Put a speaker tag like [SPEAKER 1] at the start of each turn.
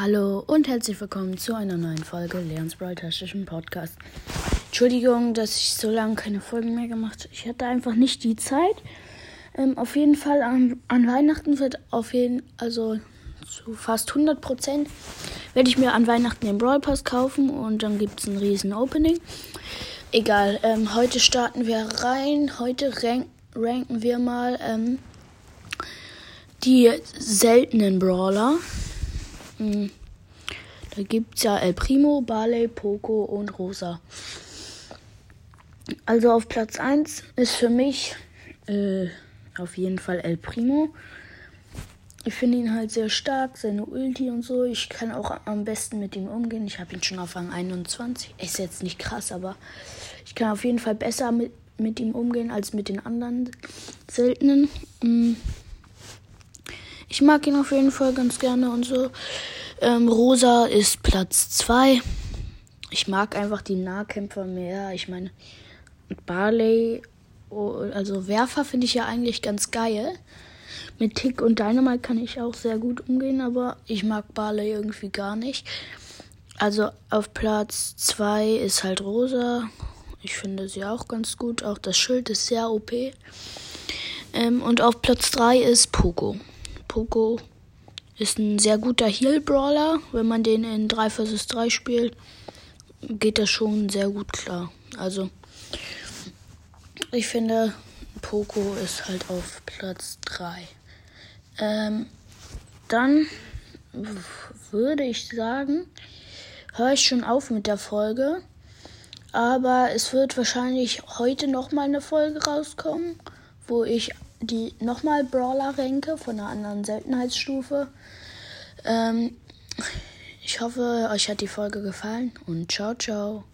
[SPEAKER 1] Hallo und herzlich willkommen zu einer neuen Folge Leons Broadcastischen Podcast. Entschuldigung, dass ich so lange keine Folgen mehr gemacht habe. Ich hatte einfach nicht die Zeit. Ähm, auf jeden Fall an, an, Weihnachten wird auf jeden also zu fast 100 Prozent werde ich mir an Weihnachten den Brawl Pass kaufen und dann gibt es ein riesen Opening. Egal, ähm, heute starten wir rein. Heute rank, ranken wir mal ähm, die seltenen Brawler. Hm. Da gibt es ja El Primo, Barley, Poco und Rosa. Also auf Platz 1 ist für mich äh, auf jeden Fall El Primo. Ich finde ihn halt sehr stark, seine Ulti und so. Ich kann auch am besten mit ihm umgehen. Ich habe ihn schon auf Rang 21. Ist jetzt nicht krass, aber ich kann auf jeden Fall besser mit, mit ihm umgehen als mit den anderen seltenen. Mhm. Ich mag ihn auf jeden Fall ganz gerne und so. Ähm, Rosa ist Platz 2. Ich mag einfach die Nahkämpfer mehr. Ich meine, Barley, oh, also Werfer finde ich ja eigentlich ganz geil. Mit Tick und Dynamite kann ich auch sehr gut umgehen, aber ich mag Barley irgendwie gar nicht. Also auf Platz 2 ist halt Rosa. Ich finde sie auch ganz gut. Auch das Schild ist sehr OP. Ähm, und auf Platz 3 ist Poco. Poco ist ein sehr guter Heal-Brawler. Wenn man den in 3 vs 3 spielt, geht das schon sehr gut klar. Also, ich finde, Poco ist halt auf Platz 3. Ähm, dann würde ich sagen, höre ich schon auf mit der Folge. Aber es wird wahrscheinlich heute nochmal eine Folge rauskommen, wo ich die nochmal Brawler-Ränke von einer anderen Seltenheitsstufe. Ähm, ich hoffe, euch hat die Folge gefallen und ciao, ciao.